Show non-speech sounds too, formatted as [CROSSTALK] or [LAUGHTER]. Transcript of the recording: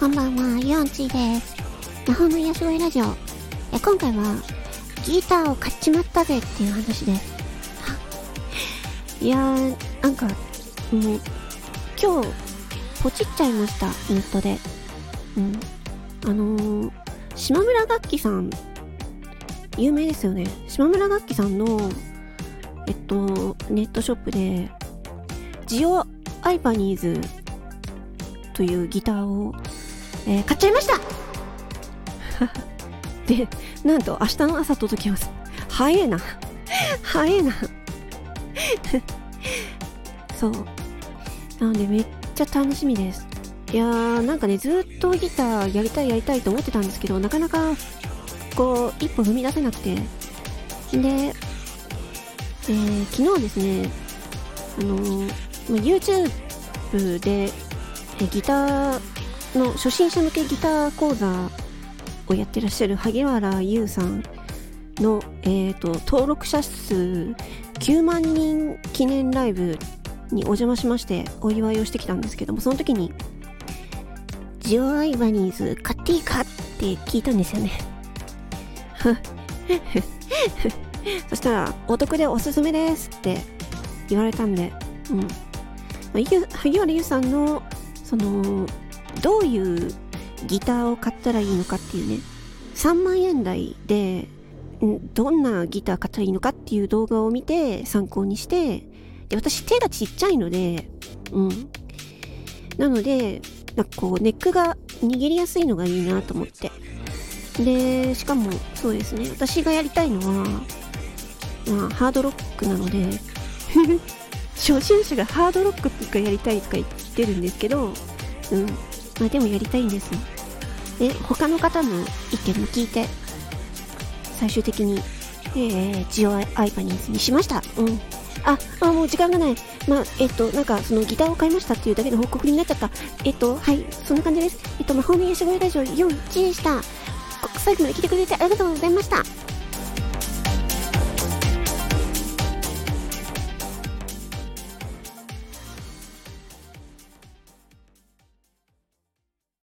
こんばんは、ヨンチーです。魔法の癒し声ラジオ。え今回は、ギターを買っちまったぜっていう話です。[LAUGHS] いやー、なんか、もう、今日、ポチっちゃいました、インストで。うん。あのー、島村楽器さん、有名ですよね。島村楽器さんの、えっと、ネットショップで、ジオアイパニーズというギターを、えー買っちゃいました [LAUGHS] で、なんと明日の朝届きます。早えな。早えな。[LAUGHS] そう。なのでめっちゃ楽しみです。いやー、なんかね、ずっとギターやりたいやりたいと思ってたんですけど、なかなか、こう、一歩踏み出せなくて。で、えー昨日ですね、あのー YouTube で、ギターの初心者向けギター講座をやってらっしゃる萩原優さんの、えー、と登録者数9万人記念ライブにお邪魔しましてお祝いをしてきたんですけどもその時に「ジオアイバニーズ買っていいか?」って聞いたんですよね [LAUGHS] そしたら「お得でおすすめです」って言われたんでうん、萩原優さんのそのどういうギターを買ったらいいのかっていうね3万円台でどんなギター買ったらいいのかっていう動画を見て参考にしてで私手がちっちゃいのでうん。なのでなんかこうネックが握りやすいのがいいなと思って。でしかもそうですね。私がやりたいのはまあハードロックなので [LAUGHS] 初心者がハードロックとかやりたいとか言ってるんですけどうん。まあでもやりたいんです。で他の方の意見も聞いて最終的に、えー、ジオアイパニーズにしました。うん。ああもう時間がない。まあえっとなんかそのギターを買いましたっていうだけの報告になっちゃった。えっとはいそんな感じです。えっと魔法の癒し声ラジオ4、1でした。最後まで聞いてくれてありがとうございました。